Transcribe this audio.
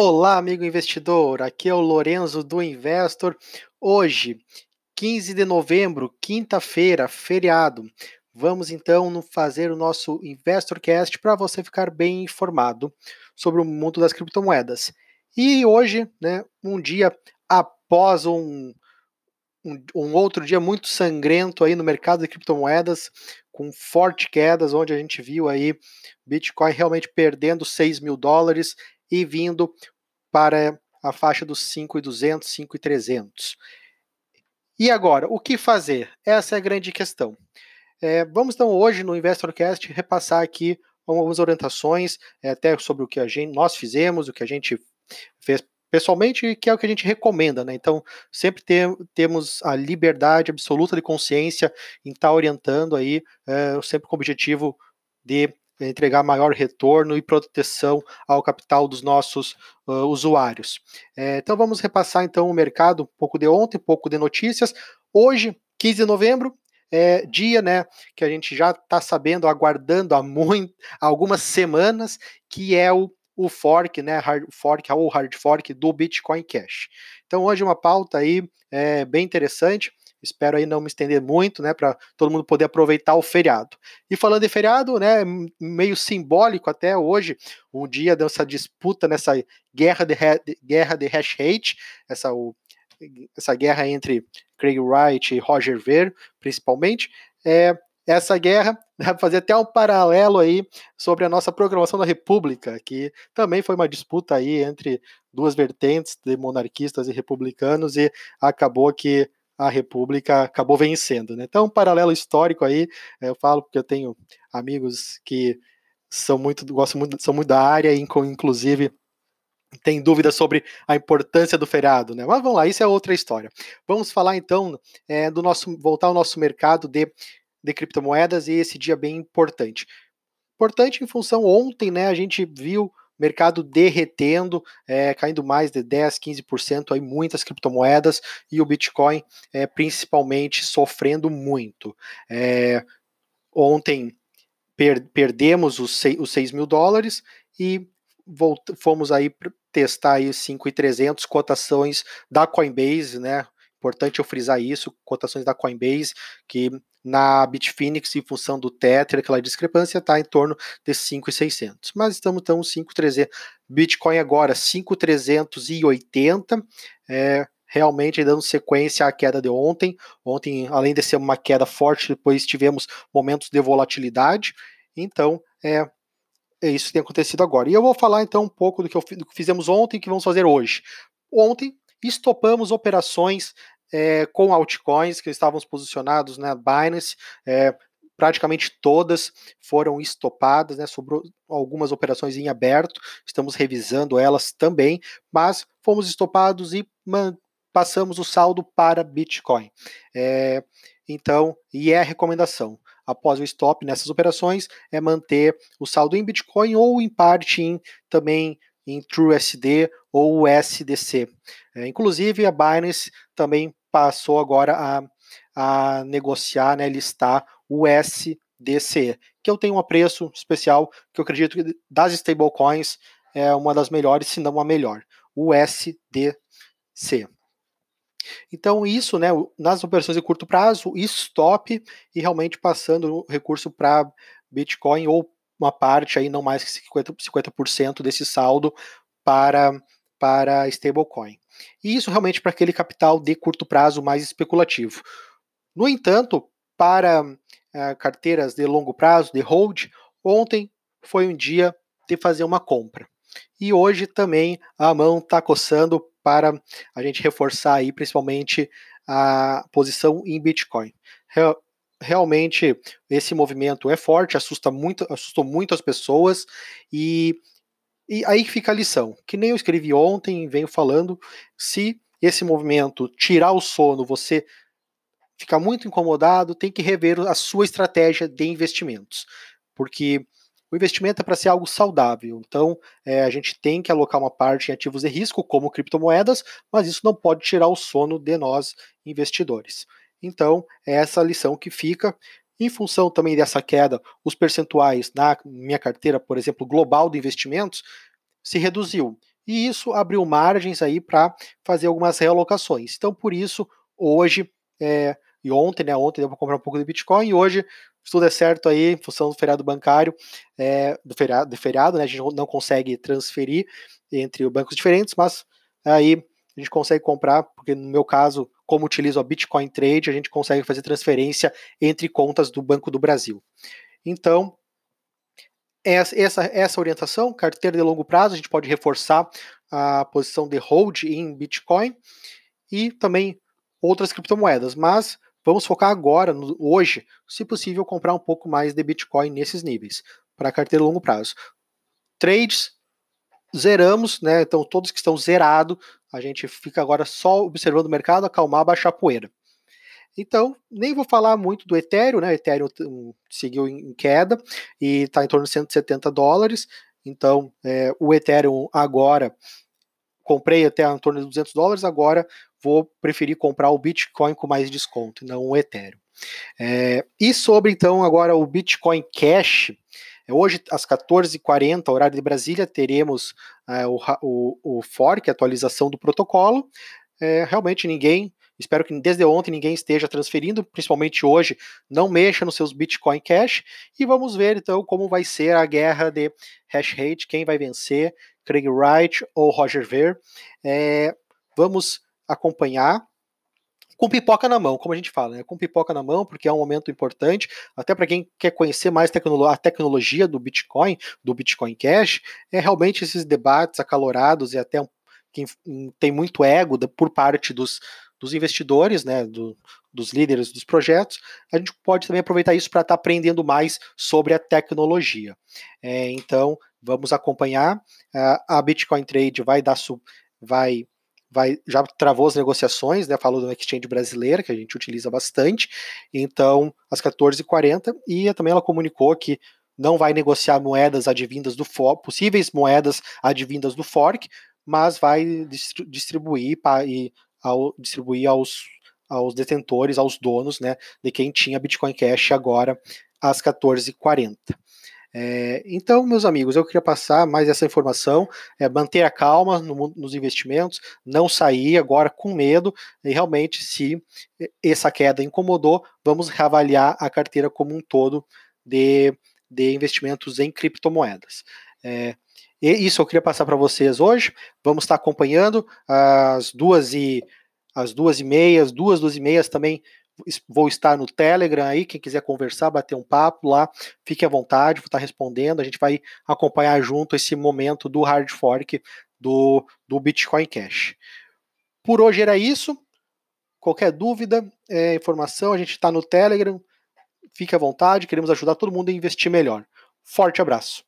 Olá, amigo investidor. Aqui é o Lorenzo do Investor. Hoje, 15 de novembro, quinta-feira, feriado. Vamos então fazer o nosso InvestorCast para você ficar bem informado sobre o mundo das criptomoedas. E hoje, né, um dia após um, um, um outro dia muito sangrento aí no mercado de criptomoedas, com fortes quedas, onde a gente viu aí Bitcoin realmente perdendo 6 mil dólares e vindo para a faixa dos 5,200, 5,300. E agora, o que fazer? Essa é a grande questão. É, vamos então hoje no InvestorCast repassar aqui algumas orientações, é, até sobre o que a gente, nós fizemos, o que a gente fez pessoalmente, que é o que a gente recomenda, né? Então, sempre ter, temos a liberdade absoluta de consciência em estar tá orientando aí, é, sempre com o objetivo de entregar maior retorno e proteção ao capital dos nossos uh, usuários. É, então vamos repassar então o mercado, um pouco de ontem, um pouco de notícias. Hoje, 15 de novembro, é, dia, né, que a gente já está sabendo, aguardando há, muito, há algumas semanas, que é o, o fork, né, hard fork ou hard fork do Bitcoin Cash. Então hoje uma pauta aí é, bem interessante. Espero aí não me estender muito, né, para todo mundo poder aproveitar o feriado. E falando em feriado, né, meio simbólico até hoje, um dia dessa disputa nessa guerra de, guerra de hash rate, essa o, essa guerra entre Craig Wright e Roger Ver, principalmente, é, essa guerra, né, fazer até um paralelo aí sobre a nossa programação da República, que também foi uma disputa aí entre duas vertentes de monarquistas e republicanos e acabou que a República acabou vencendo. Né? Então, um paralelo histórico aí, eu falo porque eu tenho amigos que são muito, gostam muito, são muito da área, inclusive tem dúvidas sobre a importância do feriado, né? Mas vamos lá, isso é outra história. Vamos falar então é, do nosso, voltar ao nosso mercado de, de criptomoedas e esse dia bem importante. Importante em função ontem, né? A gente viu mercado derretendo, é, caindo mais de 10, 15% aí muitas criptomoedas e o Bitcoin é, principalmente sofrendo muito. É, ontem per, perdemos os 6, os 6 mil dólares e fomos aí testar aí 5,300 cotações da Coinbase, né? Importante eu frisar isso, cotações da Coinbase, que na Bitfinex, em função do Tether, aquela discrepância está em torno de 5,600. Mas estamos então 5,300. Bitcoin agora 5,380. É, realmente dando sequência à queda de ontem. Ontem, além de ser uma queda forte, depois tivemos momentos de volatilidade. Então, é, é isso que tem acontecido agora. E eu vou falar então um pouco do que, eu, do que fizemos ontem e que vamos fazer hoje. Ontem, estopamos operações é, com altcoins que estávamos posicionados na né, Binance. É, praticamente todas foram estopadas, né? Sobrou algumas operações em aberto, estamos revisando elas também, mas fomos estopados e passamos o saldo para Bitcoin. É, então, e é a recomendação. Após o stop nessas operações, é manter o saldo em Bitcoin ou em parte em também em TrueSD ou USDC. É, inclusive, a Binance também passou agora a, a negociar, né, listar o USDC, que eu tenho um preço especial que eu acredito que das stablecoins é uma das melhores, se não a melhor, o USDC. Então, isso, né, nas operações de curto prazo, stop e realmente passando o recurso para Bitcoin ou uma parte aí, não mais que 50%, 50 desse saldo para, para stablecoin. E isso realmente para aquele capital de curto prazo mais especulativo. No entanto, para uh, carteiras de longo prazo, de hold, ontem foi um dia de fazer uma compra. E hoje também a mão está coçando para a gente reforçar aí, principalmente a posição em Bitcoin. Real, realmente esse movimento é forte, assusta muito, assustou muito as pessoas e e aí fica a lição, que nem eu escrevi ontem, venho falando, se esse movimento tirar o sono, você ficar muito incomodado, tem que rever a sua estratégia de investimentos, porque o investimento é para ser algo saudável. Então, é, a gente tem que alocar uma parte em ativos de risco, como criptomoedas, mas isso não pode tirar o sono de nós, investidores. Então, é essa lição que fica. Em função também dessa queda, os percentuais na minha carteira, por exemplo, global de investimentos, se reduziu. e isso abriu margens aí para fazer algumas realocações. Então, por isso, hoje é, e ontem, né? Ontem deu para comprar um pouco de Bitcoin e hoje, se tudo é certo aí, em função do feriado bancário, é, do feriado, do feriado, né? A gente não consegue transferir entre bancos diferentes, mas aí a gente consegue comprar, porque no meu caso, como utilizo a Bitcoin Trade, a gente consegue fazer transferência entre contas do Banco do Brasil. Então, essa, essa orientação, carteira de longo prazo, a gente pode reforçar a posição de hold em Bitcoin e também outras criptomoedas, mas vamos focar agora, no, hoje, se possível, comprar um pouco mais de Bitcoin nesses níveis, para carteira de longo prazo. Trades, zeramos, né? Então, todos que estão zerados, a gente fica agora só observando o mercado, acalmar, baixar a poeira. Então, nem vou falar muito do Ethereum, né? O Ethereum seguiu em queda e está em torno de 170 dólares. Então, é, o Ethereum agora, comprei até em torno de 200 dólares, agora vou preferir comprar o Bitcoin com mais desconto, não o Ethereum. É, e sobre então agora o Bitcoin Cash, hoje às 14h40, horário de Brasília, teremos é, o, o, o fork, a atualização do protocolo. É, realmente ninguém Espero que desde ontem ninguém esteja transferindo, principalmente hoje. Não mexa nos seus Bitcoin Cash. E vamos ver então como vai ser a guerra de hash rate, quem vai vencer, Craig Wright ou Roger Ver. É, vamos acompanhar com pipoca na mão, como a gente fala, né? com pipoca na mão, porque é um momento importante, até para quem quer conhecer mais a tecnologia do Bitcoin, do Bitcoin Cash, é realmente esses debates acalorados e até quem tem muito ego por parte dos, dos investidores, né, do, dos líderes dos projetos, a gente pode também aproveitar isso para estar tá aprendendo mais sobre a tecnologia. É, então, vamos acompanhar. a Bitcoin Trade vai dar vai vai, já travou as negociações, né, falou do exchange brasileira, que a gente utiliza bastante, então, às 14h40, e também ela comunicou que não vai negociar moedas advindas do fork, possíveis moedas advindas do fork, mas vai distribuir e ao, distribuir aos, aos detentores, aos donos, né, de quem tinha Bitcoin Cash agora às 14h40. É, então, meus amigos, eu queria passar mais essa informação, é, manter a calma no, nos investimentos, não sair agora com medo, e realmente, se essa queda incomodou, vamos reavaliar a carteira como um todo de, de investimentos em criptomoedas. É, e isso eu queria passar para vocês hoje. Vamos estar acompanhando as duas e as duas e meias, duas, duas e meias também vou estar no Telegram aí, quem quiser conversar, bater um papo lá, fique à vontade, vou estar respondendo, a gente vai acompanhar junto esse momento do hard fork do, do Bitcoin Cash. Por hoje era isso. Qualquer dúvida, é, informação, a gente está no Telegram. Fique à vontade, queremos ajudar todo mundo a investir melhor. Forte abraço.